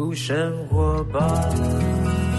起幸福生活吧。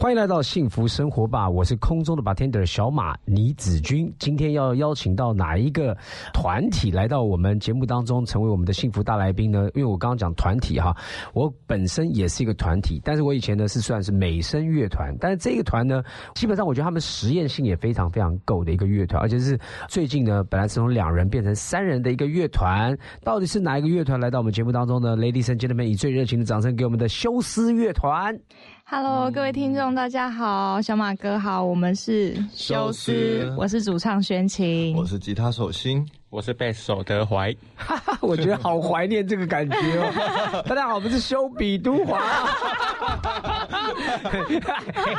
欢迎来到幸福生活吧！我是空中的 bartender 小马倪子君。今天要邀请到哪一个团体来到我们节目当中，成为我们的幸福大来宾呢？因为我刚刚讲团体哈，我本身也是一个团体，但是我以前呢是算是美声乐团，但是这个团呢，基本上我觉得他们实验性也非常非常够的一个乐团，而且是最近呢，本来是从两人变成三人的一个乐团。到底是哪一个乐团来到我们节目当中呢？Ladies and gentlemen，以最热情的掌声给我们的休斯乐团。Hello，各位听众，大家好，小马哥好，我们是修斯，我是主唱玄晴，我是吉他手心。我是贝斯手德怀，我觉得好怀念这个感觉哦。大家好，我们是修比都华。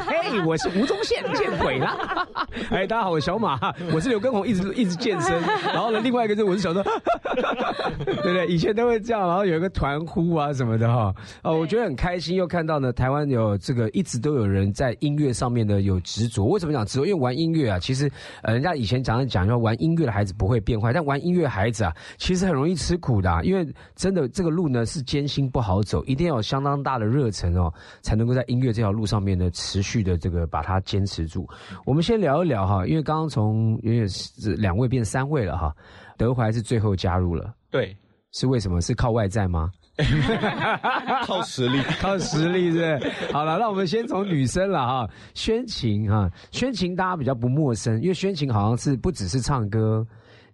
嘿，我是吴宗宪，见鬼了！哎，大家好，我是小马，我是刘根红，一直一直健身。然后呢，另外一个是我是小周，对不对？以前都会这样，然后有一个团呼啊什么的哈。哦，我觉得很开心，又看到呢，台湾有这个一直都有人在音乐上面呢有执着。为什么讲执着？因为玩音乐啊，其实呃，人家以前常常讲说玩音乐的孩子不会变坏，但玩音乐孩子啊，其实很容易吃苦的，因为真的这个路呢是艰辛不好走，一定要有相当大的热忱哦，才能够在音乐这条路上面呢持续的这个把它坚持住。我们先聊一聊哈，因为刚刚从因为是两位变三位了哈，德怀是最后加入了，对，是为什么？是靠外在吗？靠实力，靠实力是。好了，那我们先从女生了哈，宣晴哈，宣晴大家比较不陌生，因为宣晴好像是不只是唱歌。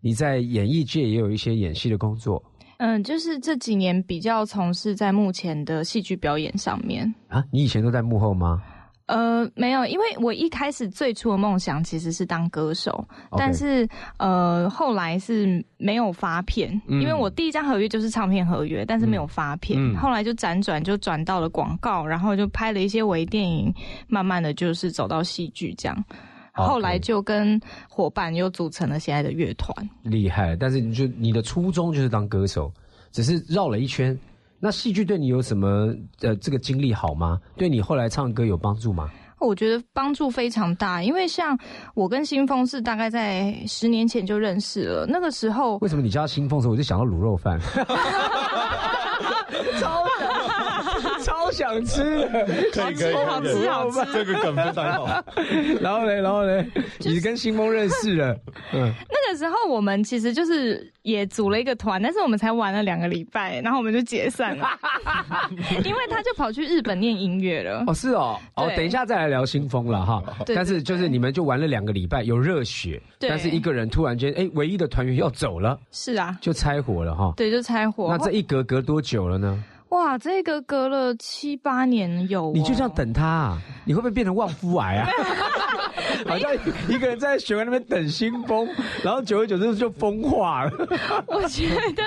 你在演艺界也有一些演戏的工作，嗯，就是这几年比较从事在目前的戏剧表演上面啊。你以前都在幕后吗？呃，没有，因为我一开始最初的梦想其实是当歌手，但是呃，后来是没有发片，因为我第一张合约就是唱片合约，但是没有发片，后来就辗转就转到了广告，然后就拍了一些微电影，慢慢的就是走到戏剧这样。后来就跟伙伴又组成了现在的乐团，厉害。但是你就你的初衷就是当歌手，只是绕了一圈。那戏剧对你有什么呃这个经历好吗？对你后来唱歌有帮助吗？我觉得帮助非常大，因为像我跟新峰是大概在十年前就认识了，那个时候为什么你叫新峰的时候我就想到卤肉饭？超。超想吃，可以可以，好吃好吃，这个梗非常好。然后嘞，然后嘞，你跟新风认识了，嗯，那个时候我们其实就是也组了一个团，但是我们才玩了两个礼拜，然后我们就解散了，因为他就跑去日本念音乐了。哦，是哦，哦，等一下再来聊新风了哈。但是就是你们就玩了两个礼拜，有热血，但是一个人突然间，哎，唯一的团员要走了，是啊，就拆伙了哈。对，就拆伙。那这一隔隔多久了呢？哇，这个隔了七八年有，你就这样等他，啊？你会不会变成旺夫癌啊？好像一个人在学院那边等新风，然后久而久之就风化了。我觉得，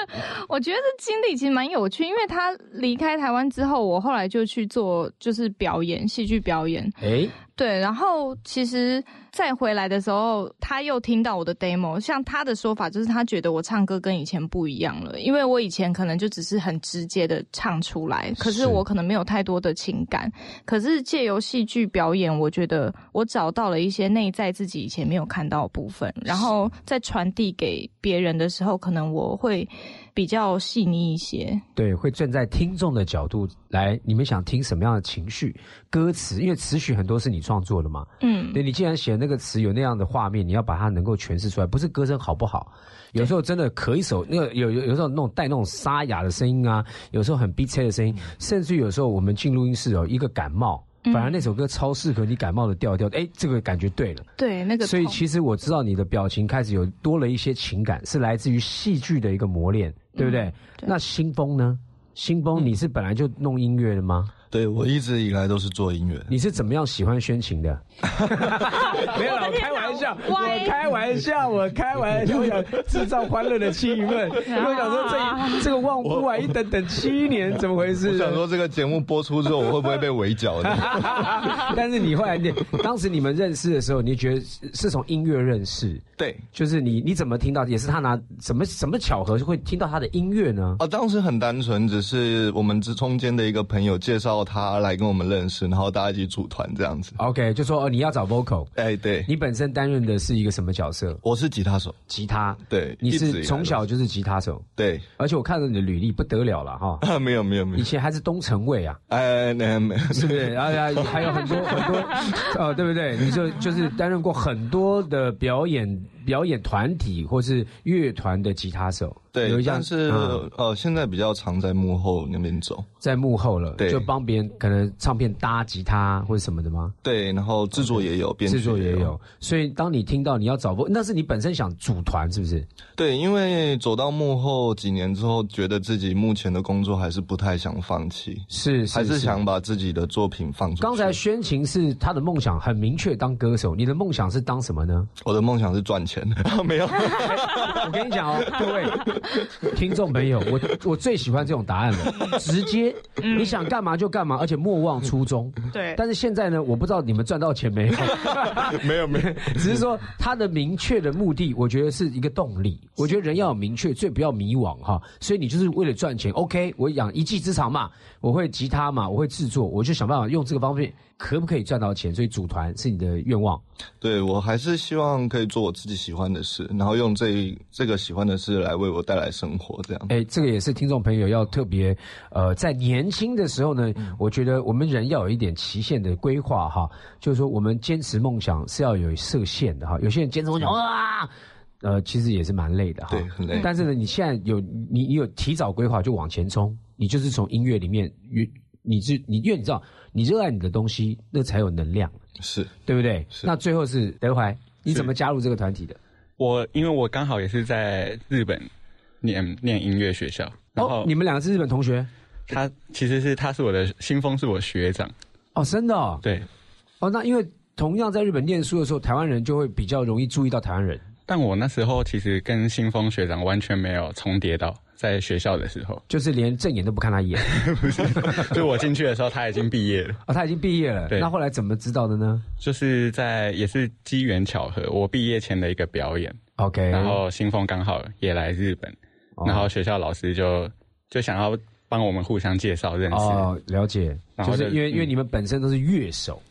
我觉得这经历其实蛮有趣，因为他离开台湾之后，我后来就去做就是表演，戏剧表演。哎。对，然后其实再回来的时候，他又听到我的 demo，像他的说法就是他觉得我唱歌跟以前不一样了，因为我以前可能就只是很直接的唱出来，可是我可能没有太多的情感，可是借由戏剧表演，我觉得我找到了一些内在自己以前没有看到的部分，然后在传递给别人的时候，可能我会。比较细腻一些，对，会站在听众的角度来，你们想听什么样的情绪？歌词，因为词曲很多是你创作的嘛，嗯，对你既然写那个词有那样的画面，你要把它能够诠释出来，不是歌声好不好？有时候真的咳一首，那个有有有时候那种带那种沙哑的声音啊，有时候很逼切的声音，甚至有时候我们进录音室哦，一个感冒。反而那首歌超适合你感冒的调调，哎，这个感觉对了。对，那个。所以其实我知道你的表情开始有多了一些情感，是来自于戏剧的一个磨练，对不对？那新风呢？新风，你是本来就弄音乐的吗？对，我一直以来都是做音乐。你是怎么样喜欢宣琴的？没有，我开玩笑，我开玩笑，我开玩笑，我想制造欢乐的气氛。我想说，这这个望夫啊，一等等七年，怎么回事？我想说，这个节目播出之后，我会不会被围剿的？但是你后来，你当时你们认识的时候，你觉得是从音乐认识？对，就是你你怎么听到？也是他拿什么什么巧合会听到他的音乐呢？哦，当时很单纯，只是我们之中间的一个朋友介绍。找他来跟我们认识，然后大家一起组团这样子。OK，就说哦，你要找 vocal，哎，对，你本身担任的是一个什么角色？我是吉他手，吉他，对，你是从小就是吉他手，对，而且我看到你的履历不得了了哈，啊，没有没有没有，以前还是东城卫啊，哎，没有没有，是不是？然后还有很多很多，哦，对不对？你就就是担任过很多的表演。表演团体或是乐团的吉他手，对，有但是呃，现在比较常在幕后那边走，在幕后了，对，就帮别人可能唱片搭吉他或者什么的吗？对，然后制作也有，制作也有，所以当你听到你要找不，那是你本身想组团是不是？对，因为走到幕后几年之后，觉得自己目前的工作还是不太想放弃，是还是想把自己的作品放出去。刚才宣晴是他的梦想很明确，当歌手，你的梦想是当什么呢？我的梦想是赚钱。钱 没有，我跟你讲哦，各位听众朋友，我我最喜欢这种答案了，直接你想干嘛就干嘛，而且莫忘初衷。对，但是现在呢，我不知道你们赚到钱没有，没有没有，只是说他的明确的目的，我觉得是一个动力。我觉得人要有明确，最不要迷惘哈。所以你就是为了赚钱，OK？我养一技之长嘛，我会吉他嘛，我会制作，我就想办法用这个方面。可不可以赚到钱？所以组团是你的愿望。对我还是希望可以做我自己喜欢的事，然后用这这个喜欢的事来为我带来生活。这样，哎，这个也是听众朋友要特别，呃，在年轻的时候呢，我觉得我们人要有一点期限的规划哈。就是说，我们坚持梦想是要有设限的哈。有些人坚持梦想啊，呃，其实也是蛮累的哈。对，很累。但是呢，你现在有你你有提早规划就往前冲，你就是从音乐里面越你是你因为你知道。你热爱你的东西，那才有能量，是对不对？那最后是德怀，你怎么加入这个团体的？我因为我刚好也是在日本念念音乐学校，然后你们两个是日本同学。他其实是他是我的新风，是我学长。哦，真的？哦对。哦，那因为同样在日本念书的时候，台湾人就会比较容易注意到台湾人。但我那时候其实跟新风学长完全没有重叠到。在学校的时候，就是连正眼都不看他一眼，不是？就我进去的时候，他已经毕业了。哦，他已经毕业了。对。那后来怎么知道的呢？就是在也是机缘巧合，我毕业前的一个表演。OK。然后新风刚好也来日本，然后学校老师就就想要帮我们互相介绍认识。哦，了解。就是因为因为你们本身都是乐手，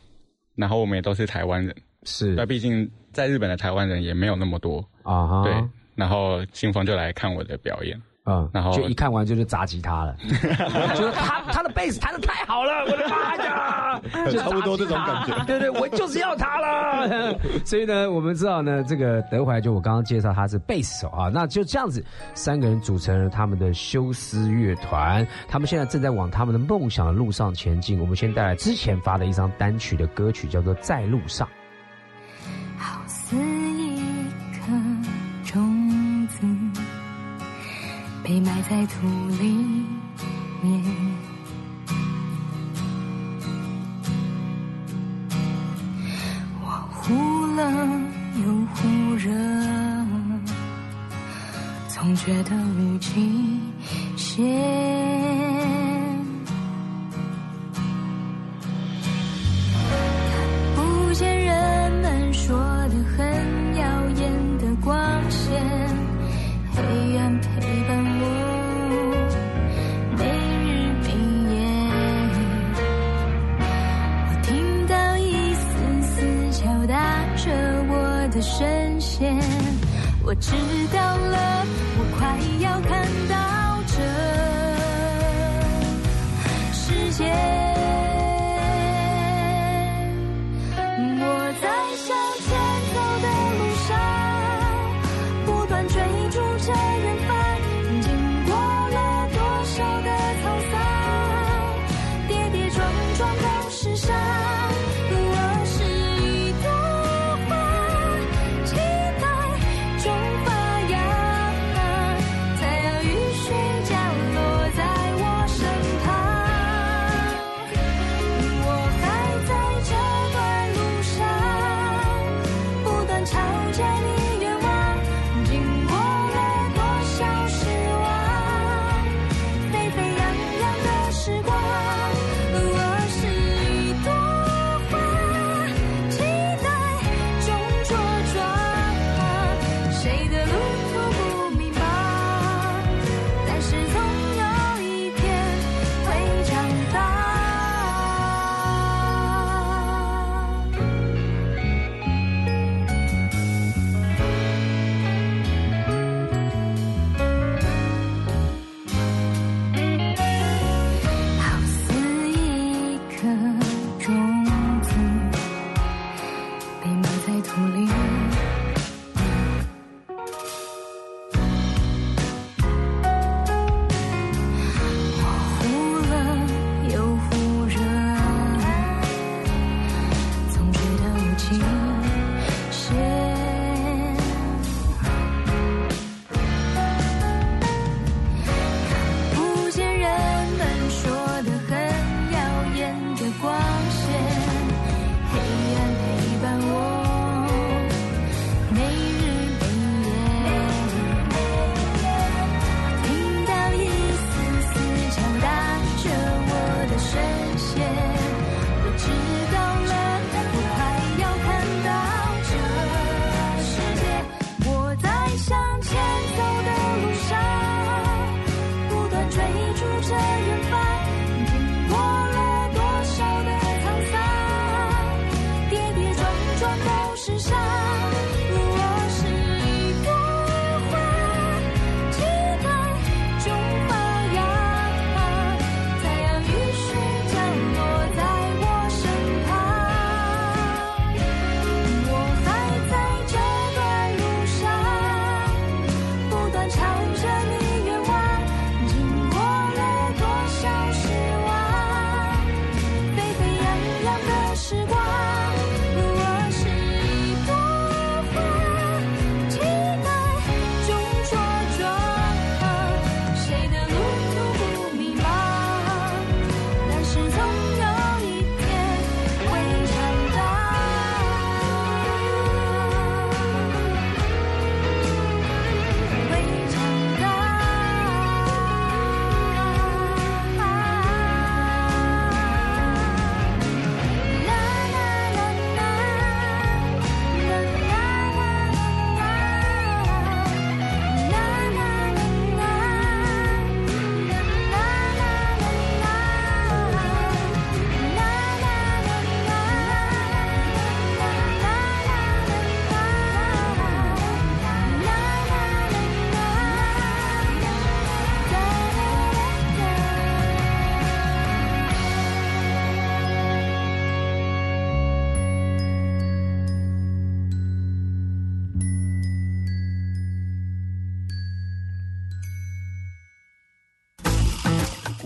然后我们也都是台湾人。是。那毕竟在日本的台湾人也没有那么多啊。对。然后新风就来看我的表演。嗯，然后就一看完就是砸吉他了，就是他他的贝斯弹的太好了，我的妈呀，就差不多这种感觉。对对，我就是要他了。所以呢，我们知道呢，这个德怀就我刚刚介绍他是贝斯手啊，那就这样子，三个人组成了他们的休斯乐团，他们现在正在往他们的梦想的路上前进。我们先带来之前发的一张单曲的歌曲，叫做《在路上》。好似被埋在土里面。我忽冷又忽热总觉得无极限。看不见人们说的很耀眼的光线我知道了，我快要看到这世界。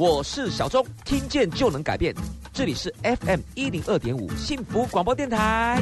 我是小钟，听见就能改变。这里是 FM 一零二点五幸福广播电台。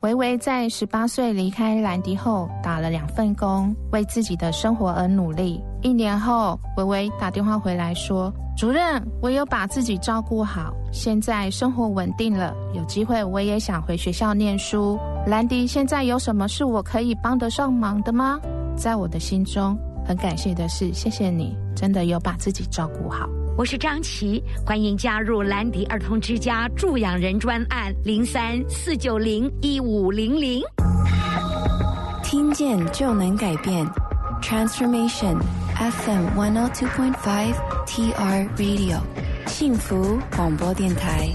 维维在十八岁离开兰迪后，打了两份工，为自己的生活而努力。一年后，维维打电话回来说：“主任，我有把自己照顾好，现在生活稳定了，有机会我也想回学校念书。兰迪现在有什么是我可以帮得上忙的吗？”在我的心中。很感谢的是，谢谢你，真的有把自己照顾好。我是张琪，欢迎加入兰迪儿童之家助养人专案零三四九零一五零零。听见就能改变，Transformation FM one o two point five TR Radio，幸福广播电台。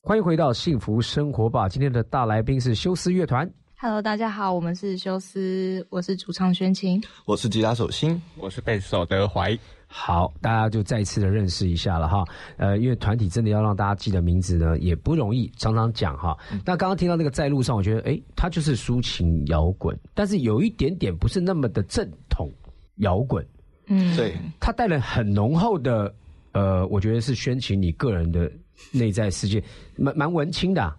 欢迎回到幸福生活吧，今天的大来宾是休斯乐团。Hello，大家好，我们是休斯，我是主唱宣晴，我是吉他手心，我是贝斯手德怀。好，大家就再次的认识一下了哈。呃，因为团体真的要让大家记得名字呢，也不容易，常常讲哈。那刚刚听到那个在路上，我觉得哎，它就是抒情摇滚，但是有一点点不是那么的正统摇滚。嗯，对，它带了很浓厚的呃，我觉得是宣情你个人的内在世界，蛮蛮文青的。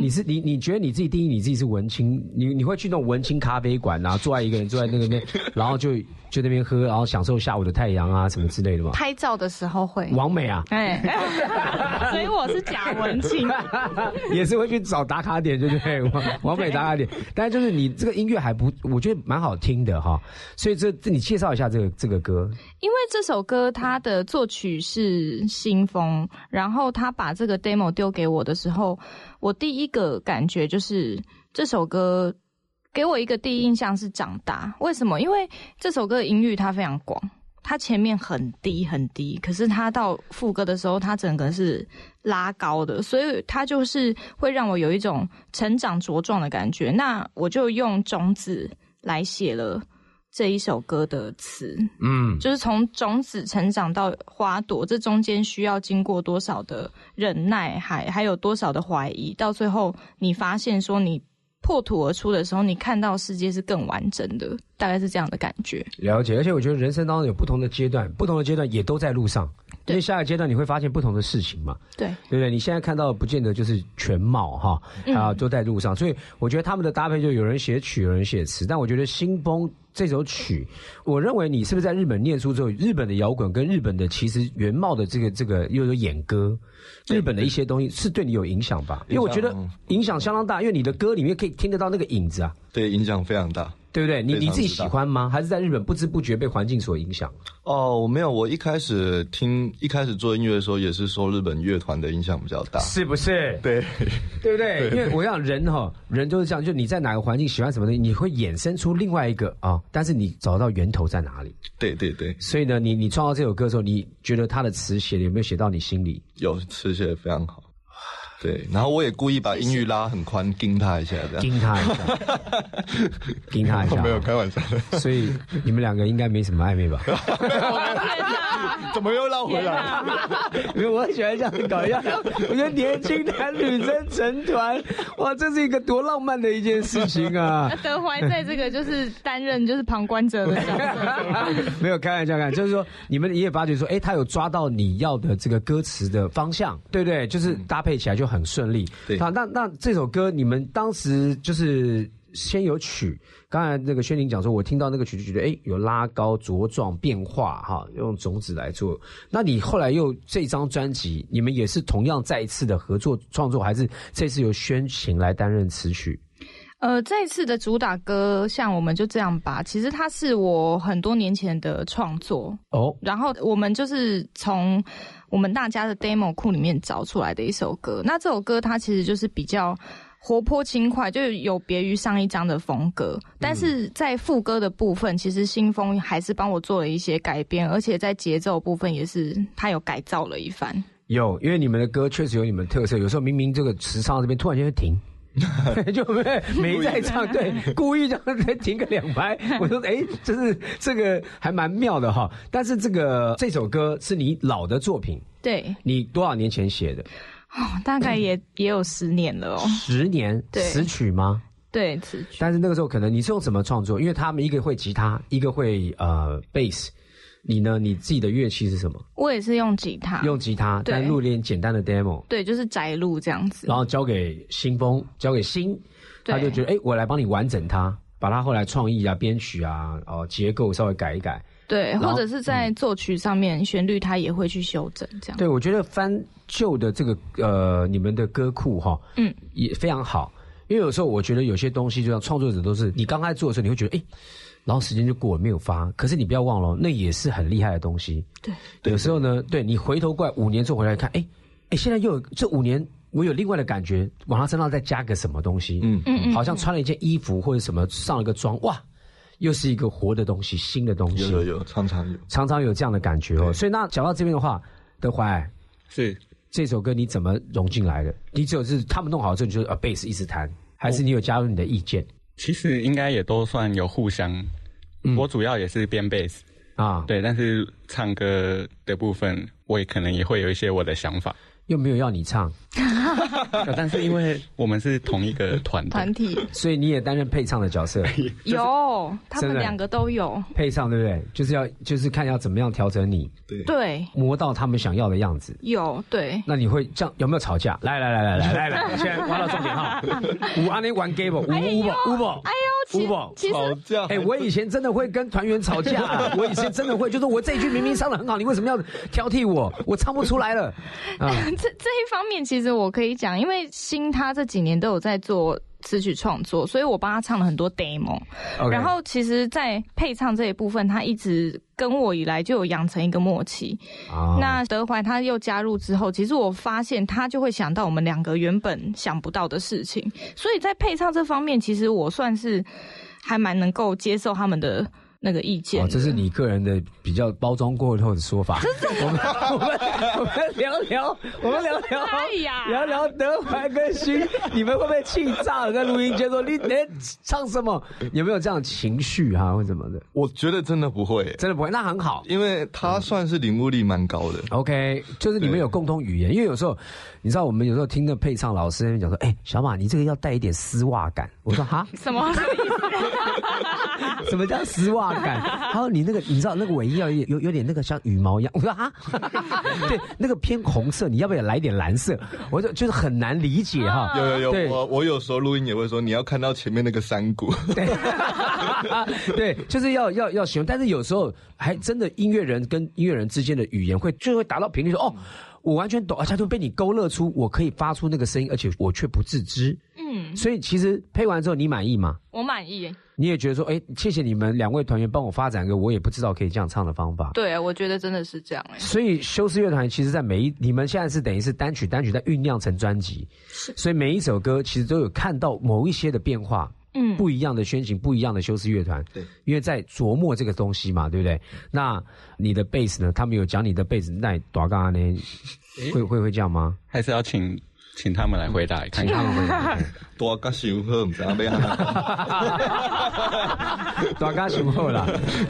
你是你你觉得你自己定义你自己是文青，你你会去那种文青咖啡馆然后坐在一个人坐在那个边，然后就就那边喝，然后享受下午的太阳啊什么之类的吗？拍照的时候会。王美啊，哎，所以我是假文青，也是会去找打卡点，对不对？王王美打卡点，但是就是你这个音乐还不，我觉得蛮好听的哈。所以这这你介绍一下这个这个歌。因为这首歌它的作曲是新风，然后他把这个 demo 丢给我的时候。我第第一个感觉就是这首歌给我一个第一印象是长大。为什么？因为这首歌的音域它非常广，它前面很低很低，可是它到副歌的时候，它整个是拉高的，所以它就是会让我有一种成长茁壮的感觉。那我就用种子来写了。这一首歌的词，嗯，就是从种子成长到花朵，这中间需要经过多少的忍耐，还还有多少的怀疑，到最后你发现说你破土而出的时候，你看到世界是更完整的，大概是这样的感觉。了解，而且我觉得人生当中有不同的阶段，不同的阶段也都在路上。因为下一个阶段你会发现不同的事情嘛，对对不对？你现在看到不见得就是全貌哈，啊，都在路上，所以我觉得他们的搭配就有人写曲，有人写词。但我觉得《新风》这首曲，我认为你是不是在日本念书之后，日本的摇滚跟日本的其实原貌的这个这个又有演歌，日本的一些东西是对你有影响吧？因为我觉得影响相当大，因为你的歌里面可以听得到那个影子啊。对，影响非常大。对不对？你你自己喜欢吗？还是在日本不知不觉被环境所影响？哦，我没有。我一开始听，一开始做音乐的时候，也是受日本乐团的影响比较大，是不是？对，对不对？因为我想人哈，人就是这样，就你在哪个环境喜欢什么东西，你会衍生出另外一个啊。但是你找到源头在哪里？对对对。所以呢，你你创造这首歌的时候，你觉得他的词写的有没有写到你心里？有，词写的非常好。对，然后我也故意把音域拉很宽，盯他一下，这样盯他一下，盯他一下，没有开玩笑。所以你们两个应该没什么暧昧吧？怎么又绕回来？因为我很喜欢这样搞一下。我觉得年轻男女生成团，哇，这是一个多浪漫的一件事情啊！德怀在这个就是担任就是旁观者的角色，没有开玩笑，看就是说你们也发觉说，哎，他有抓到你要的这个歌词的方向，对不对？就是搭配起来就。很顺利，对。那，那那这首歌你们当时就是先有曲，刚才那个轩宁讲说，我听到那个曲就觉得，哎，有拉高、茁壮、变化，哈，用种子来做。那你后来又这张专辑，你们也是同样再一次的合作创作，还是这次由宣晴来担任词曲？呃，这一次的主打歌像我们就这样吧，其实它是我很多年前的创作哦，然后我们就是从。我们大家的 demo 库里面找出来的一首歌，那这首歌它其实就是比较活泼轻快，就有别于上一张的风格。但是在副歌的部分，其实新风还是帮我做了一些改编，而且在节奏部分也是他有改造了一番。有，因为你们的歌确实有你们的特色，有时候明明这个时唱到这边，突然间会停。就没没在唱，对，故意让再停个两拍。我说，哎，这是这个还蛮妙的哈。但是这个这首歌是你老的作品，对，你多少年前写的？哦，大概也 也有十年了哦。十年，词曲吗？对，词曲。但是那个时候可能你是用什么创作？因为他们一个会吉他，一个会呃贝斯。你呢？你自己的乐器是什么？我也是用吉他，用吉他，但录点简单的 demo。对，就是宅录这样子。然后交给新风，交给新，他就觉得，哎，我来帮你完整它，把它后来创意啊、编曲啊、哦结构稍微改一改。对，或者是在作曲上面旋律，他也会去修正这样。对，我觉得翻旧的这个呃，你们的歌库哈，嗯，也非常好。因为有时候我觉得有些东西，就像创作者都是，你刚开始做的时候，你会觉得，哎。然后时间就过了，没有发。可是你不要忘了，那也是很厉害的东西。对，有时候呢，对你回头过来五年之后回来看，哎哎，现在又有这五年，我有另外的感觉，往他身上再加个什么东西，嗯嗯，好像穿了一件衣服或者什么上了个妆，哇，又是一个活的东西，新的东西。有有有，常常有，常常有这样的感觉哦。所以那讲到这边的话，德怀是这首歌你怎么融进来的？你只有是他们弄好之后，你就呃贝斯一直弹，还是你有加入你的意见？其实应该也都算有互相。我主要也是编贝斯啊，对，但是唱歌的部分，我也可能也会有一些我的想法。又没有要你唱，但是因为我们是同一个团团体，所以你也担任配唱的角色。有，他们两个都有配唱，对不对？就是要就是看要怎么样调整你，对对，磨到他们想要的样子。有对，那你会这样有没有吵架？来来来来来来来，现在挖到重点哈。五阿尼玩 game 五五五五哎呦，五宝吵架。哎，我以前真的会跟团员吵架，我以前真的会，就是我这一句明明唱的很好，你为什么要挑剔我？我唱不出来了啊。这这一方面，其实我可以讲，因为新他这几年都有在做词曲创作，所以我帮他唱了很多 demo。然后，其实，在配唱这一部分，他一直跟我以来就有养成一个默契。那德怀他又加入之后，其实我发现他就会想到我们两个原本想不到的事情。所以在配唱这方面，其实我算是还蛮能够接受他们的。那个意见，这是你个人的比较包装过后的说法。我们我们我们聊聊，我们聊聊，聊聊德怀跟勋，你们会不会气炸了？在录音间说你连唱什么？有没有这样情绪哈，或什么的？我觉得真的不会，真的不会。那很好，因为他算是领悟力蛮高的。OK，就是你们有共同语言。因为有时候你知道，我们有时候听的配唱老师那边讲说，哎，小马，你这个要带一点丝袜感。我说哈，什么？什么叫丝袜感？他说你那个，你知道那个尾翼要有有点那个像羽毛一样。我 说啊，对，那个偏红色，你要不要来点蓝色？我说就是很难理解哈。有有有，我我有时候录音也会说，你要看到前面那个山谷。对，对就是要要要形容，但是有时候还真的音乐人跟音乐人之间的语言会就会达到频率，说哦，我完全懂，而且就被你勾勒出我可以发出那个声音，而且我却不自知。嗯，所以其实配完之后你满意吗？我满意。你也觉得说，哎，谢谢你们两位团员帮我发展个我也不知道可以这样唱的方法。对，我觉得真的是这样。所以休斯乐团其实，在每一你们现在是等于是单曲单曲在酝酿成专辑，是。所以每一首歌其实都有看到某一些的变化，嗯，不一样的宣行，不一样的休斯乐团。对，因为在琢磨这个东西嘛，对不对？那你的贝斯呢？他们有讲你的贝斯那多高呢？会会会这样吗？还是要请？请他们来回答，请他们回答。多加雄厚，唔知阿咩啊？大家想好啦！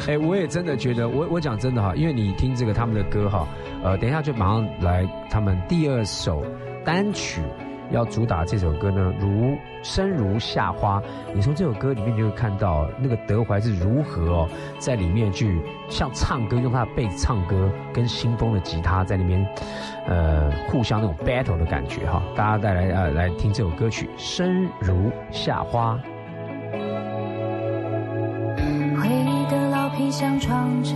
哎，我也真的觉得，我我讲真的哈，因为你听这个他们的歌哈，呃，等一下就马上来他们第二首单曲。要主打这首歌呢，如生如夏花。你从这首歌里面就会看到那个德怀是如何哦，在里面去像唱歌，用他的贝斯唱歌，跟新风的吉他在那边，呃，互相那种 battle 的感觉哈。大家带来呃来听这首歌曲《生如夏花》。回忆的老皮箱装着。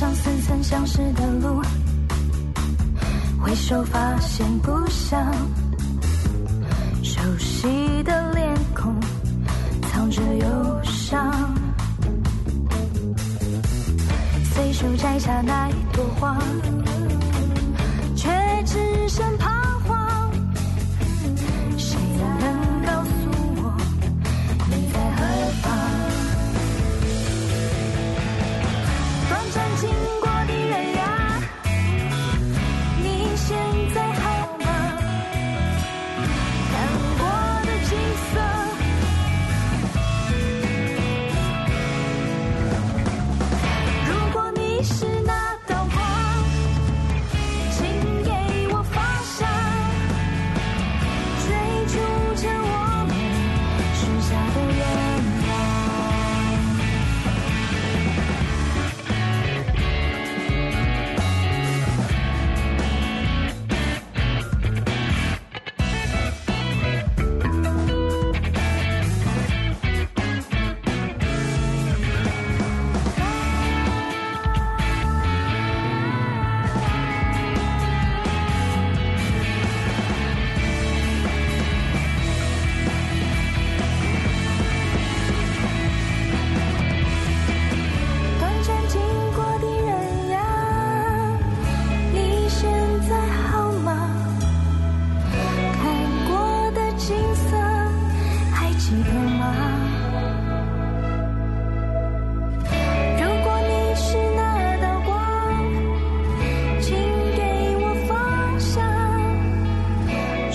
上似曾相识的路，回首发现故乡，熟悉的脸孔藏着忧伤。随手摘下那一朵花，却只剩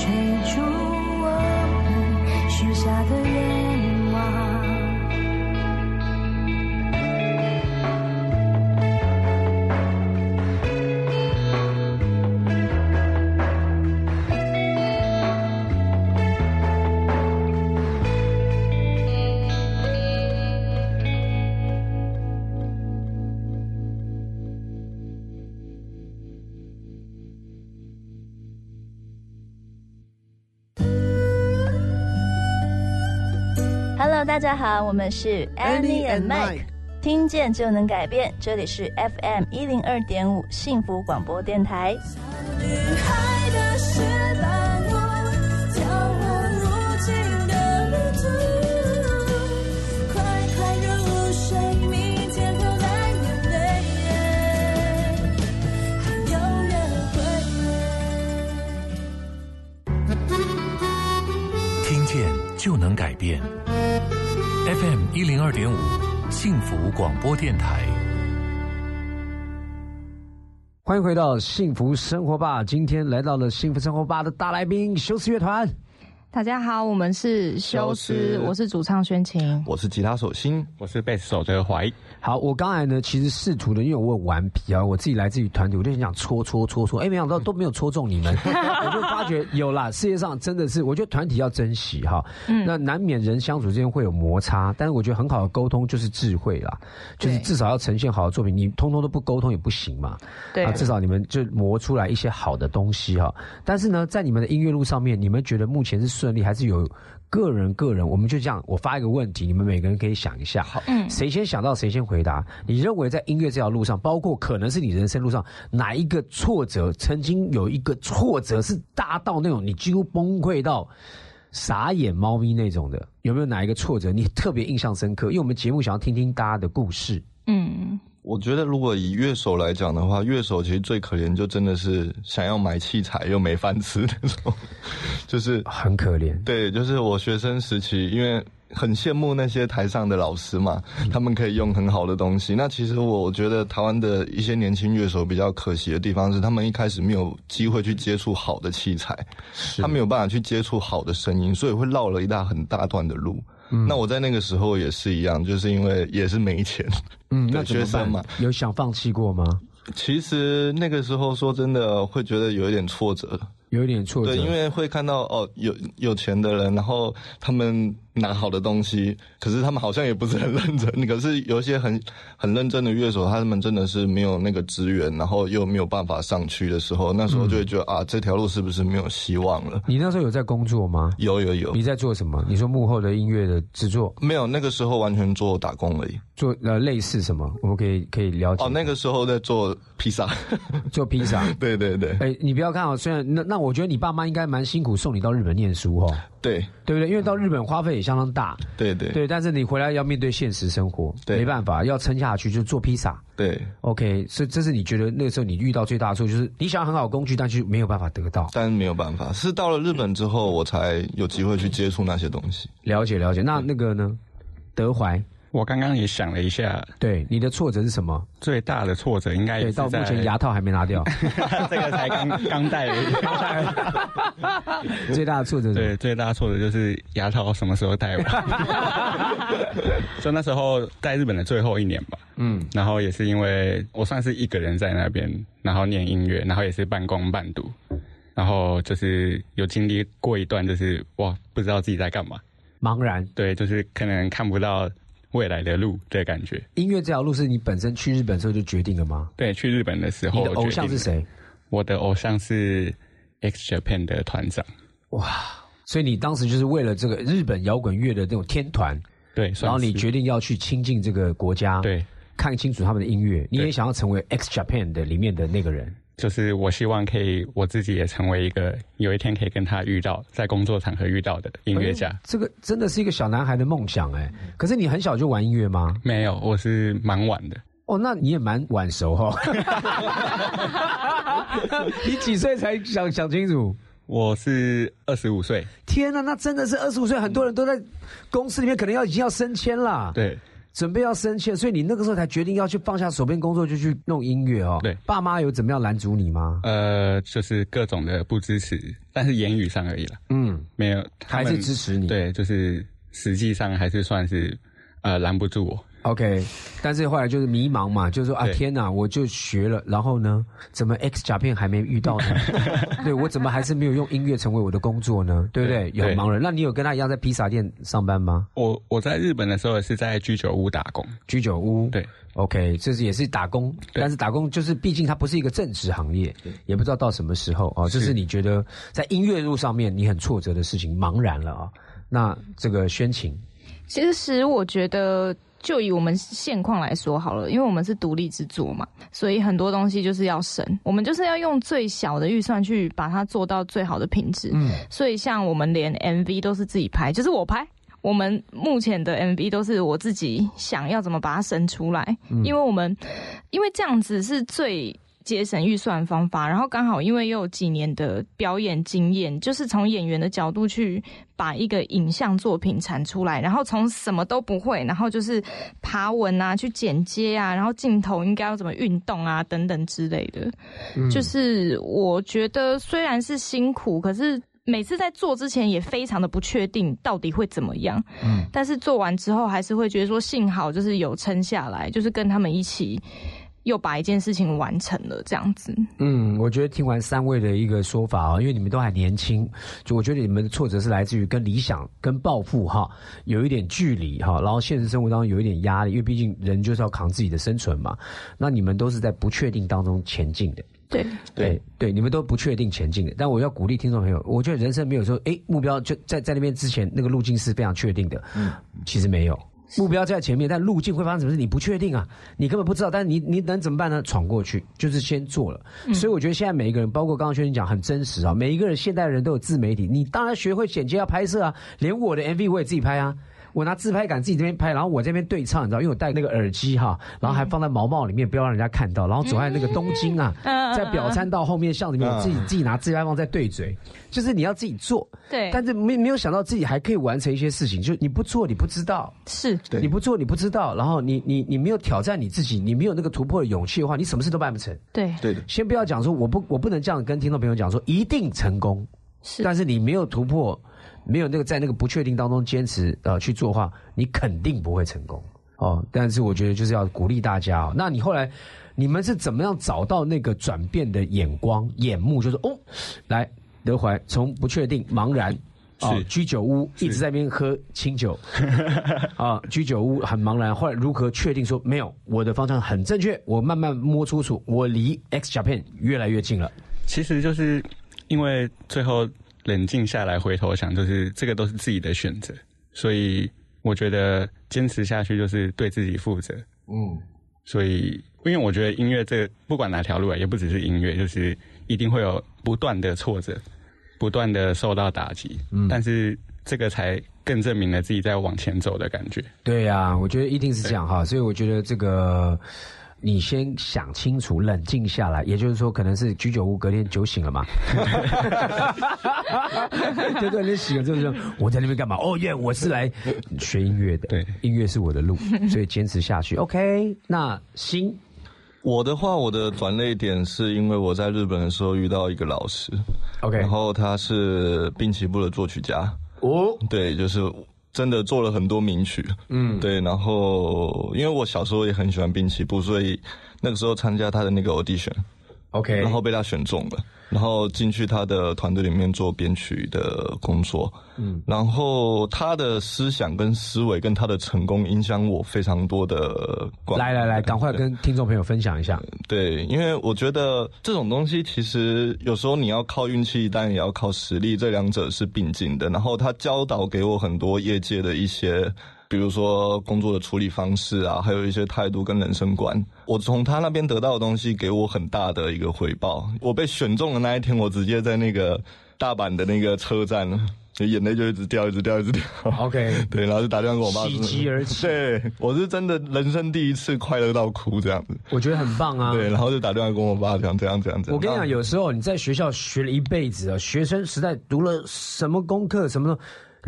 追逐大家好，我们是 Annie and Mike，听见就能改变，这里是 FM 一零二点五幸福广播电台。FM 一零二点五，幸福广播电台。欢迎回到幸福生活吧！今天来到了幸福生活吧的大来宾休斯乐团。大家好，我们是修斯，我是主唱宣琴，我是吉他手心，我是贝斯手德怀。好，我刚才呢，其实试图的，因为我很顽皮啊，我自己来自于团体，我就很想戳戳戳戳，哎，没想到都没有戳中你们，我就发觉有啦，世界上真的是，我觉得团体要珍惜哈，嗯，那难免人相处之间会有摩擦，但是我觉得很好的沟通就是智慧啦，就是至少要呈现好的作品，你通通都不沟通也不行嘛，对，至少你们就磨出来一些好的东西哈，但是呢，在你们的音乐路上面，你们觉得目前是顺利还是有？个人个人，我们就这样，我发一个问题，你们每个人可以想一下，好，嗯，谁先想到谁先回答。你认为在音乐这条路上，包括可能是你人生路上哪一个挫折，曾经有一个挫折是大到那种你几乎崩溃到傻眼猫咪那种的，有没有哪一个挫折你特别印象深刻？因为我们节目想要听听大家的故事，嗯。我觉得，如果以乐手来讲的话，乐手其实最可怜，就真的是想要买器材又没饭吃那种，就是很可怜。对，就是我学生时期，因为很羡慕那些台上的老师嘛，他们可以用很好的东西。那其实我觉得台湾的一些年轻乐手比较可惜的地方是，他们一开始没有机会去接触好的器材，他没有办法去接触好的声音，所以会绕了一大很大段的路。那我在那个时候也是一样，就是因为也是没钱，嗯，那学生嘛，有想放弃过吗？其实那个时候说真的，会觉得有一点挫折，有一点挫折，对，因为会看到哦，有有钱的人，然后他们。拿好的东西，可是他们好像也不是很认真。可是有一些很很认真的乐手，他们真的是没有那个资源，然后又没有办法上去的时候，那时候就会觉得啊，这条路是不是没有希望了？你那时候有在工作吗？有有有。你在做什么？你说幕后的音乐的制作？没有，那个时候完全做打工而已。做呃类似什么？我们可以可以了解。哦，那个时候在做披萨，做披萨。对对对。哎，你不要看哦，虽然那那我觉得你爸妈应该蛮辛苦，送你到日本念书哦。对对不对？因为到日本花费也相当大。对对对，但是你回来要面对现实生活，对没办法，要撑下去，就做披萨。对，OK，所以这是你觉得那个时候你遇到最大的错，就是你想要很好的工具，但是没有办法得到。但没有办法，是到了日本之后，我才有机会去接触那些东西。了解了解，那那个呢？德怀。我刚刚也想了一下，对你的挫折是什么？最大的挫折应该也到目前牙套还没拿掉，这个才刚刚戴。最大的挫折对，最大的挫折就是牙套什么时候戴完？就那时候在日本的最后一年吧。嗯，然后也是因为我算是一个人在那边，然后念音乐，然后也是半工半读，然后就是有经历过一段，就是哇，不知道自己在干嘛，茫然。对，就是可能看不到。未来的路的感觉，音乐这条路是你本身去日本时候就决定了吗？对，去日本的时候。你的偶像是谁？我的偶像是 X Japan 的团长。哇，所以你当时就是为了这个日本摇滚乐的这种天团，对，然后你决定要去亲近这个国家，对，看清楚他们的音乐，你也想要成为 X Japan 的里面的那个人。就是我希望可以我自己也成为一个有一天可以跟他遇到在工作场合遇到的音乐家。这个真的是一个小男孩的梦想哎。可是你很小就玩音乐吗？没有，我是蛮晚的。哦，那你也蛮晚熟哈。你几岁才想想清楚？我是二十五岁。天哪，那真的是二十五岁，很多人都在公司里面可能要已经要升迁了。对。准备要生气了，所以你那个时候才决定要去放下手边工作，就去弄音乐哦。对，爸妈有怎么样拦阻你吗？呃，就是各种的不支持，但是言语上而已了。嗯，没有，还是支持你。对，就是实际上还是算是呃拦不住我。OK，但是后来就是迷茫嘛，就是说啊，天哪，我就学了，然后呢，怎么 X 甲片还没遇到呢？对我怎么还是没有用音乐成为我的工作呢？对不对？有盲人，那你有跟他一样在披萨店上班吗？我我在日本的时候是在居酒屋打工，居酒屋对，OK，这是也是打工，但是打工就是毕竟它不是一个正职行业，也不知道到什么时候哦。就是你觉得在音乐路上面你很挫折的事情，茫然了啊？那这个宣情。其实我觉得。就以我们现况来说好了，因为我们是独立制作嘛，所以很多东西就是要省。我们就是要用最小的预算去把它做到最好的品质。嗯，所以像我们连 MV 都是自己拍，就是我拍。我们目前的 MV 都是我自己想要怎么把它生出来，因为我们因为这样子是最。节省预算方法，然后刚好因为又有几年的表演经验，就是从演员的角度去把一个影像作品产出来，然后从什么都不会，然后就是爬文啊，去剪接啊，然后镜头应该要怎么运动啊，等等之类的。就是我觉得虽然是辛苦，可是每次在做之前也非常的不确定到底会怎么样。嗯，但是做完之后还是会觉得说幸好就是有撑下来，就是跟他们一起。又把一件事情完成了，这样子。嗯，我觉得听完三位的一个说法啊，因为你们都还年轻，就我觉得你们的挫折是来自于跟理想、跟抱负哈有一点距离哈，然后现实生活当中有一点压力，因为毕竟人就是要扛自己的生存嘛。那你们都是在不确定当中前进的，对对对，你们都不确定前进的。但我要鼓励听众朋友，我觉得人生没有说，哎，目标就在在那边之前那个路径是非常确定的，嗯，其实没有。目标在前面，但路径会发生什么事你不确定啊，你根本不知道。但是你你能怎么办呢？闯过去，就是先做了。所以我觉得现在每一个人，包括刚刚轩讲，很真实啊。每一个人现代人都有自媒体，你当然学会剪接要拍摄啊，连我的 MV 我也自己拍啊。我拿自拍杆自己这边拍，然后我这边对唱，你知道，因为我戴那个耳机哈，然后还放在毛毛里面，不要让人家看到。然后走在那个东京啊，在表参道后面巷子里面，我自己自己拿自拍棒在对嘴，就是你要自己做。对。但是没没有想到自己还可以完成一些事情，就你不做你不知道。是。你不做你不知道，然后你你你没有挑战你自己，你没有那个突破的勇气的话，你什么事都办不成。对。对的。先不要讲说我不我不能这样跟听众朋友讲说一定成功，是。但是你没有突破。没有那个在那个不确定当中坚持呃去做的话，你肯定不会成功哦。但是我觉得就是要鼓励大家哦。那你后来你们是怎么样找到那个转变的眼光眼目？就是哦，来德怀从不确定茫然啊居酒屋一直在那边喝清酒啊 居酒屋很茫然，后来如何确定说没有我的方向很正确？我慢慢摸出楚，我离 X Japan 越来越近了。其实就是因为最后。冷静下来，回头想，就是这个都是自己的选择，所以我觉得坚持下去就是对自己负责。嗯，所以因为我觉得音乐这不管哪条路啊，也不只是音乐，就是一定会有不断的挫折，不断的受到打击。嗯，但是这个才更证明了自己在往前走的感觉。对呀，我觉得一定是这样哈，所以我觉得这个。你先想清楚，冷静下来，也就是说，可能是居酒屋隔天酒醒了嘛？对对，你醒了之后，我在那边干嘛？哦耶，我是来学音乐的，对，音乐是我的路，所以坚持下去。OK，那心，我的话，我的转泪点是因为我在日本的时候遇到一个老师，OK，然后他是滨崎步的作曲家，哦，对，就是。真的做了很多名曲，嗯，对，然后因为我小时候也很喜欢滨崎步，所以那个时候参加他的那个 audition，OK，然后被他选中了。然后进去他的团队里面做编曲的工作，嗯，然后他的思想跟思维跟他的成功影响我非常多的。来来来，赶快跟听众朋友分享一下。对，因为我觉得这种东西其实有时候你要靠运气，但也要靠实力，这两者是并进的。然后他教导给我很多业界的一些。比如说工作的处理方式啊，还有一些态度跟人生观，我从他那边得到的东西给我很大的一个回报。我被选中的那一天，我直接在那个大阪的那个车站，眼泪就一直掉，一直掉，一直掉。OK，对，然后就打电话给我爸，喜极而泣。对，我是真的人生第一次快乐到哭这样子。我觉得很棒啊。对，然后就打电话跟我爸讲这样这样这样。我跟你讲，有时候你在学校学了一辈子啊，学生时代读了什么功课什么的。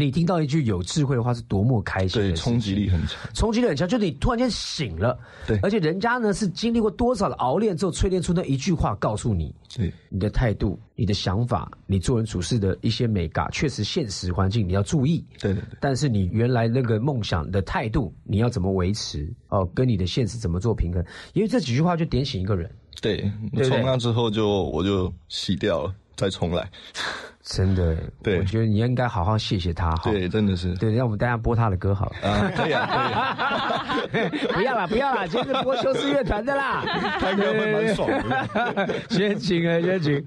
你听到一句有智慧的话是多么开心，对，冲击力很强，冲击力很强，就是你突然间醒了，对，而且人家呢是经历过多少的熬练之后淬炼出那一句话，告诉你，对，你的态度、你的想法、你做人处事的一些美感，确实现实环境你要注意，对对对，但是你原来那个梦想的态度，你要怎么维持？哦，跟你的现实怎么做平衡？因为这几句话就点醒一个人，对，从那之后就我就洗掉了，再重来。真的，对，我觉得你应该好好谢谢他哈。对，真的是。对，让我们大家播他的歌好了。啊，可以啊，可以。不要了，不要了，今天是播休斯乐团的啦。开歌会蛮爽的。先请啊，先请。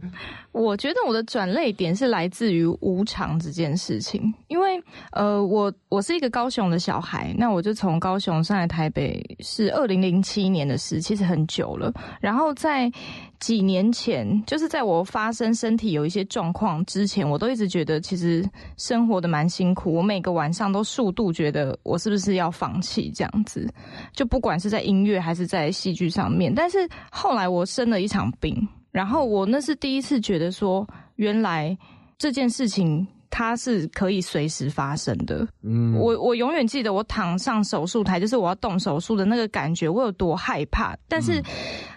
我觉得我的转泪点是来自于无常这件事情，因为呃，我我是一个高雄的小孩，那我就从高雄上来台北是二零零七年的事，其实很久了。然后在几年前，就是在我发生身体有一些状况之前，我都一直觉得其实生活的蛮辛苦，我每个晚上都数度觉得我是不是要放弃这样子，就不管是在音乐还是在戏剧上面。但是后来我生了一场病。然后我那是第一次觉得说，原来这件事情它是可以随时发生的。嗯，我我永远记得我躺上手术台，就是我要动手术的那个感觉，我有多害怕。但是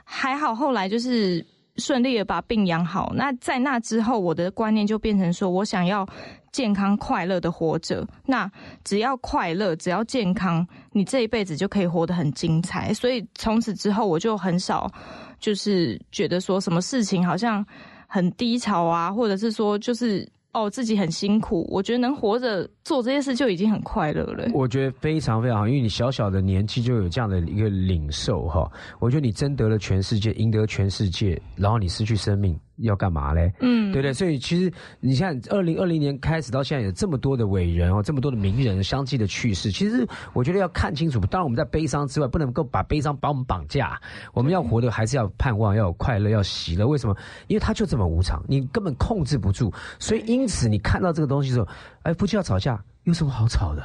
还好，后来就是顺利的把病养好。那在那之后，我的观念就变成说我想要健康快乐的活着。那只要快乐，只要健康，你这一辈子就可以活得很精彩。所以从此之后，我就很少。就是觉得说什么事情好像很低潮啊，或者是说就是哦自己很辛苦，我觉得能活着。做这些事就已经很快乐了。我觉得非常非常好，因为你小小的年纪就有这样的一个领受哈。我觉得你争得了全世界，赢得全世界，然后你失去生命要干嘛嘞？嗯，对不对？所以其实你像二零二零年开始到现在有这么多的伟人哦，这么多的名人相继的去世，其实我觉得要看清楚。当然我们在悲伤之外，不能够把悲伤把我们绑架。我们要活的还是要盼望，要有快乐，要喜乐。为什么？因为它就这么无常，你根本控制不住。所以因此你看到这个东西的时候，哎，夫妻要吵架。有什么好吵的？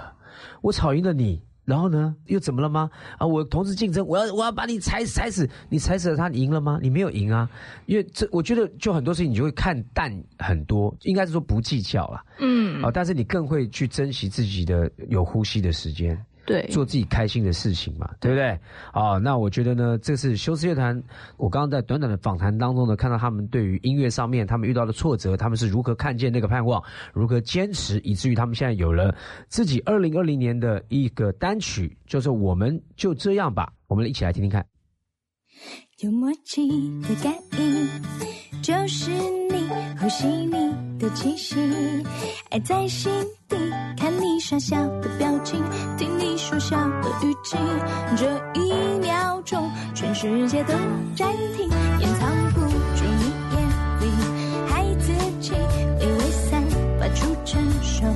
我吵赢了你，然后呢？又怎么了吗？啊，我同时竞争，我要我要把你踩踩死，你踩死了他，你赢了吗？你没有赢啊！因为这，我觉得就很多事情你就会看淡很多，应该是说不计较了。嗯，啊，但是你更会去珍惜自己的有呼吸的时间。对，做自己开心的事情嘛，对不对？啊，那我觉得呢，这是休斯乐团。我刚刚在短短的访谈当中呢，看到他们对于音乐上面他们遇到的挫折，他们是如何看见那个盼望，如何坚持，以至于他们现在有了自己二零二零年的一个单曲，就是我们就这样吧。我们一起来听听看。有默契的感应，就是你呼吸你的气息，爱在心底，看你傻笑的表情，听你说笑的语气，这一秒钟，全世界都暂停，掩藏不住你眼里孩子气，微微散发出成熟，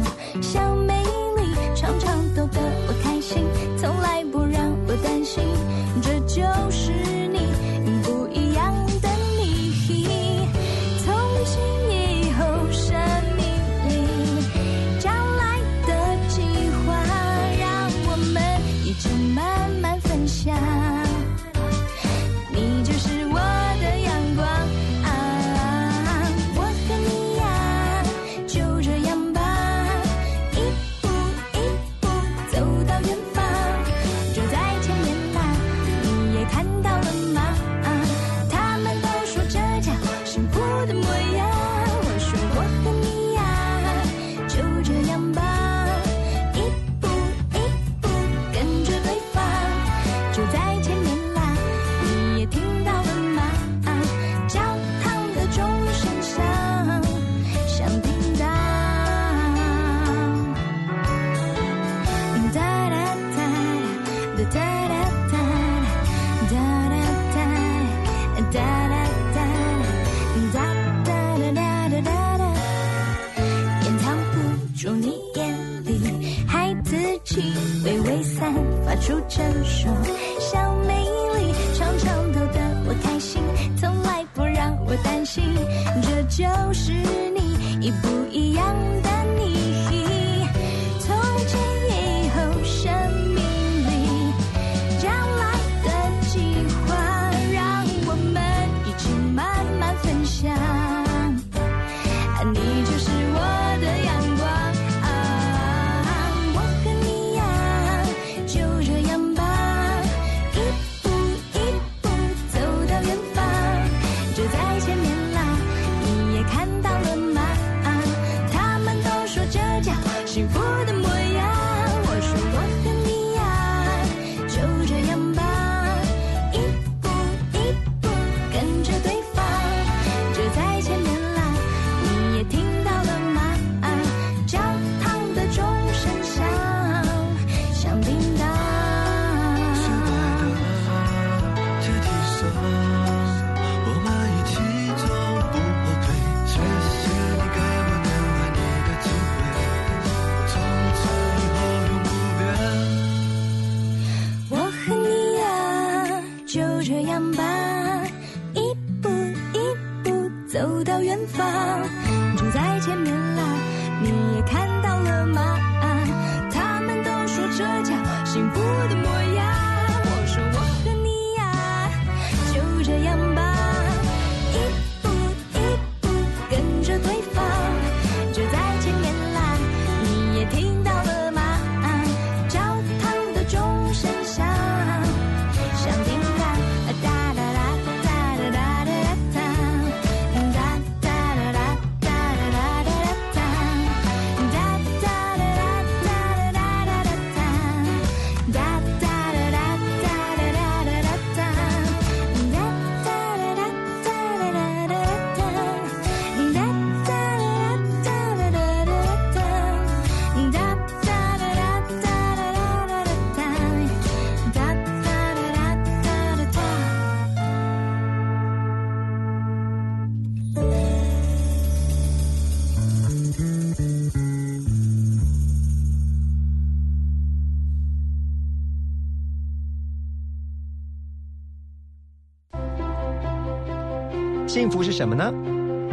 幸福是什么呢？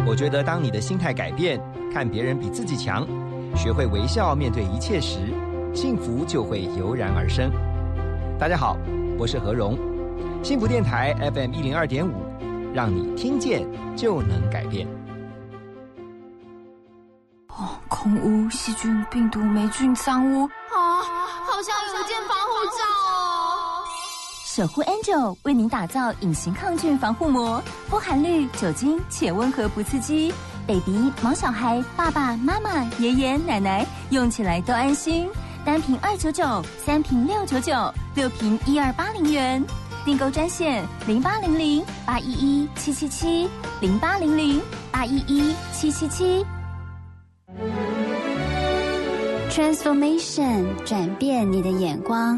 我觉得，当你的心态改变，看别人比自己强，学会微笑面对一切时，幸福就会油然而生。大家好，我是何荣，幸福电台 FM 一零二点五，让你听见就能改变。哦，空屋、细菌、病毒、霉菌、脏污啊，好像有一件防护罩。守护 Angel 为您打造隐形抗菌防护膜，不含氯酒精且温和不刺激，baby、毛小孩、爸爸妈妈、爷爷奶奶用起来都安心。单瓶二九九，三瓶六九九，六瓶一二八零元。订购专线零八零零八一一七七七零八零零八一一七七七。Transformation 转变你的眼光。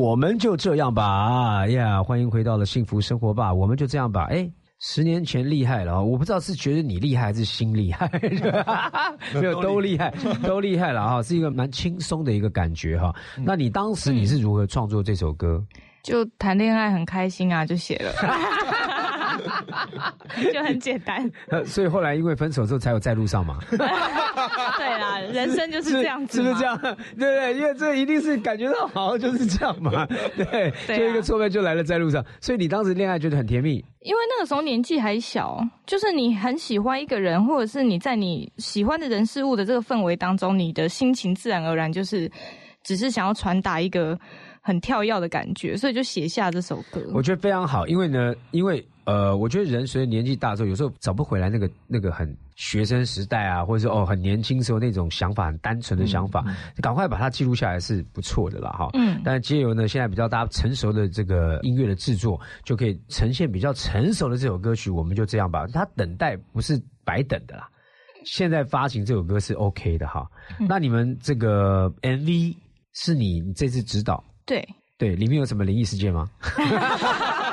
我们就这样吧，哎呀，欢迎回到了幸福生活吧，我们就这样吧，哎。十年前厉害了，我不知道是觉得你厉害还是心厉害，没有都厉害，都厉害了哈，是一个蛮轻松的一个感觉哈。那你当时你是如何创作这首歌？就谈恋爱很开心啊，就写了。就很简单，所以后来因为分手之后才有在路上嘛。对啦，人生就是这样子，是不是这样？对对，因为这一定是感觉到好像就是这样嘛。对，就一个错位就来了在路上。所以你当时恋爱觉得很甜蜜，因为那个时候年纪还小，就是你很喜欢一个人，或者是你在你喜欢的人事物的这个氛围当中，你的心情自然而然就是只是想要传达一个很跳跃的感觉，所以就写下这首歌。我觉得非常好，因为呢，因为。呃，我觉得人随着年纪大之后，有时候找不回来那个那个很学生时代啊，或者说哦很年轻时候那种想法，很单纯的想法，赶快把它记录下来是不错的了哈。嗯。但借由呢，现在比较大家成熟的这个音乐的制作，就可以呈现比较成熟的这首歌曲，我们就这样吧。它等待不是白等的啦。现在发行这首歌是 OK 的哈。那你们这个 MV 是你这次指导？对。对，里面有什么灵异事件吗？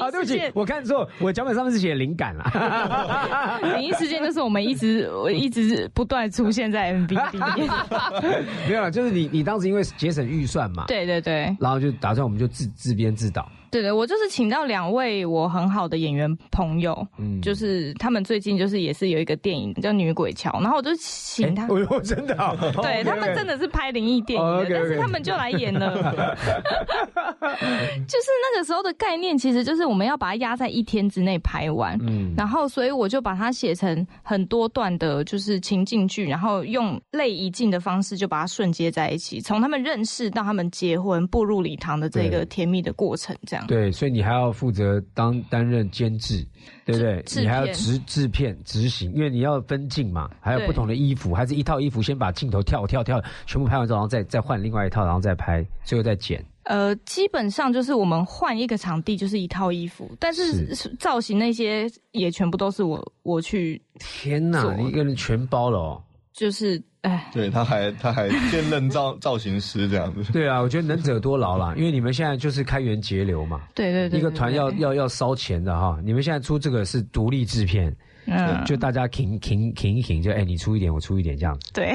啊，对不起，我看错，我脚本上面是写灵感了。灵异事件就是我们一直一直不断出现在 MV 里面。没有，就是你你当时因为节省预算嘛，对对对，然后就打算我们就自自编自导。对对，我就是请到两位我很好的演员朋友，嗯，就是他们最近就是也是有一个电影叫《女鬼桥》，然后我就请他，哦，真的，对他们真的是拍灵异电影的，但是他们就来演了，就是那个时候的概念，其实就是我们要把它压在一天之内拍完，嗯，然后所以我就把它写成很多段的，就是情境剧，然后用泪一镜的方式就把它顺接在一起，从他们认识到他们结婚步入礼堂的这个甜蜜的过程，这样。对，所以你还要负责当担任监制，对不对？你还要执制片执行，因为你要分镜嘛，还有不同的衣服，还是一套衣服先把镜头跳跳跳全部拍完之后，然后再再换另外一套，然后再拍，最后再剪。呃，基本上就是我们换一个场地就是一套衣服，但是造型那些也全部都是我我去。天哪，一个人全包了哦。就是，哎，对，他还他还兼任造造型师这样子。对啊，我觉得能者多劳啦，因为你们现在就是开源节流嘛。对对对。一个团要要要烧钱的哈，你们现在出这个是独立制片，嗯，就大家停停停一停，就哎，你出一点，我出一点这样子。对。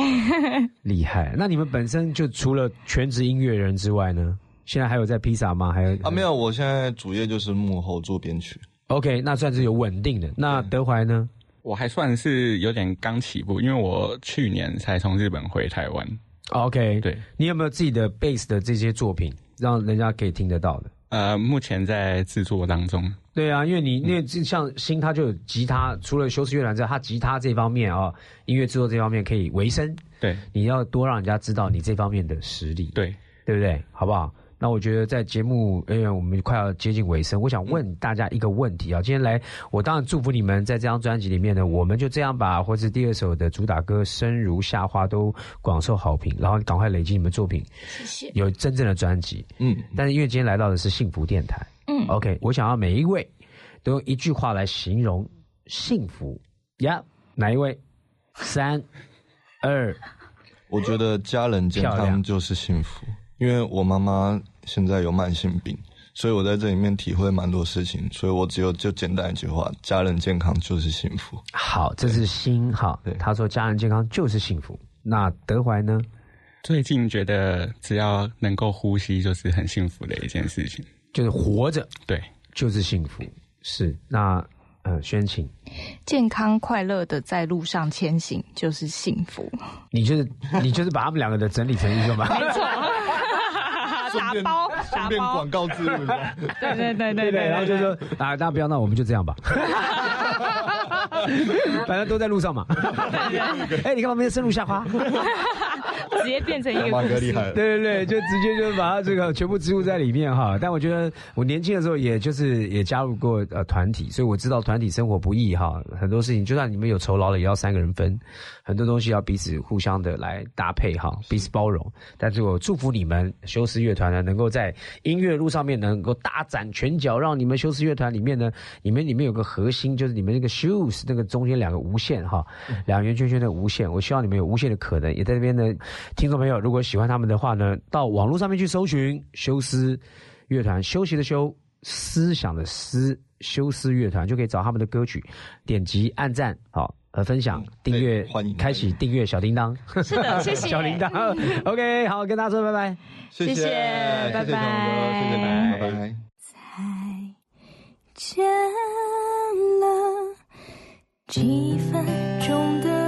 厉害。那你们本身就除了全职音乐人之外呢，现在还有在披萨吗？还有啊，没有，我现在主业就是幕后做编曲。OK，那算是有稳定的。那德怀呢？我还算是有点刚起步，因为我去年才从日本回台湾。OK，对你有没有自己的 base 的这些作品，让人家可以听得到的？呃，目前在制作当中。对啊，因为你那像新他就有吉他，除了修饰乐团之外，他吉他这方面啊，音乐制作这方面可以维生。对，你要多让人家知道你这方面的实力。对，对不对？好不好？那我觉得在节目，因为我们快要接近尾声，我想问大家一个问题啊。今天来，我当然祝福你们在这张专辑里面呢，我们就这样吧，或是第二首的主打歌《生如夏花》都广受好评，然后赶快累积你们作品，谢谢。有真正的专辑，嗯。但是因为今天来到的是幸福电台，嗯，OK，我想要每一位都用一句话来形容幸福呀，哪一位？三二，我觉得家人健康就是幸福，因为我妈妈。现在有慢性病，所以我在这里面体会蛮多事情，所以我只有就简单一句话：家人健康就是幸福。好，这是心好。对，他说家人健康就是幸福。那德怀呢？最近觉得只要能够呼吸，就是很幸福的一件事情，就是活着，对，就是幸福。是那呃，宣晴，健康快乐的在路上前行就是幸福。你就是你就是把他们两个的整理成一个吗？没错。打包，打包，广告之路。对对对对对，然后就说啊，大家不要闹，我们就这样吧。反正都在路上嘛。哎，你看旁边生如夏花，直接变成一个马哥厉害。对对对，就直接就把它这个全部植入在里面哈。但我觉得我年轻的时候，也就是也加入过呃团体，所以我知道团体生活不易哈。很多事情就算你们有酬劳了，也要三个人分。很多东西要彼此互相的来搭配哈，彼此包容。但是我祝福你们休斯乐团呢，能够在音乐路上面能够大展拳脚，让你们休斯乐团里面呢，你们里面有个核心，就是你们那个 shoes。这个中间两个无限哈，两个圆圈圈的无限。我希望你们有无限的可能，也在这边的听众朋友，如果喜欢他们的话呢，到网络上面去搜寻休斯乐团，休息的休，思想的思，休斯乐团就可以找他们的歌曲，点击按赞好。和分享、订阅、欢迎开启订阅小叮当，是的，谢谢小铃铛。OK，好，跟大家说拜拜，谢谢，拜拜，谢谢，拜拜。再见了，几分钟的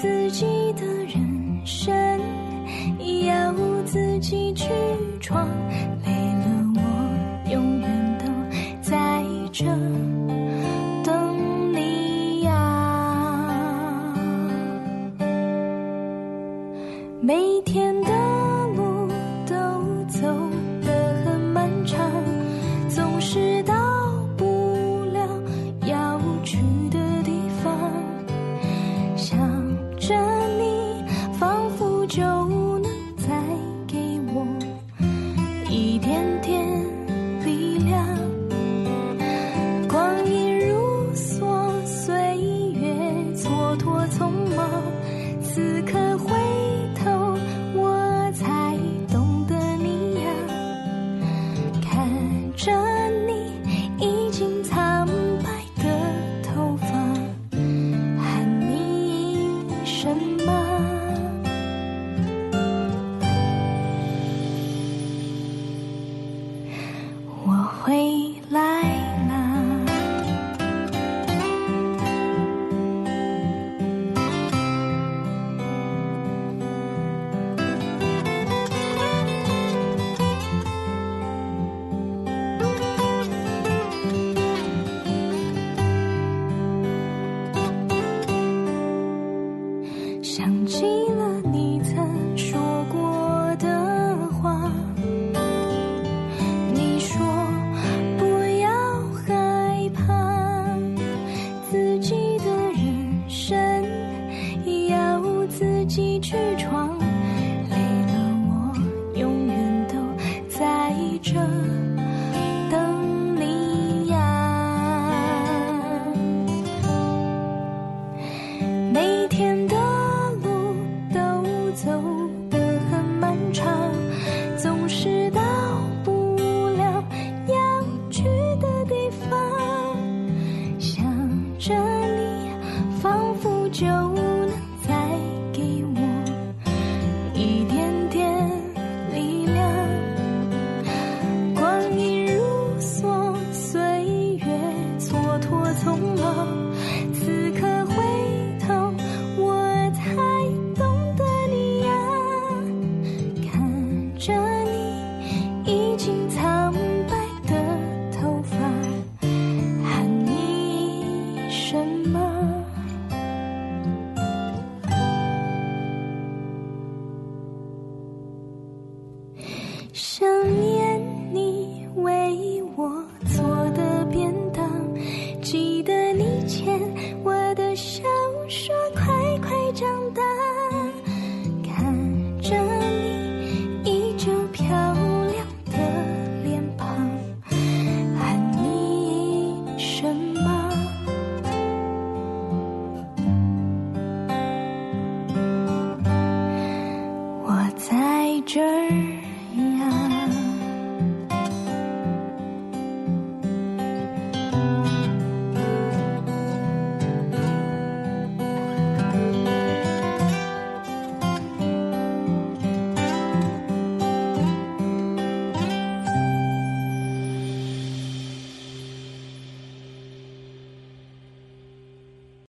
自己的人生要自己去闯。累了，我永远都在这等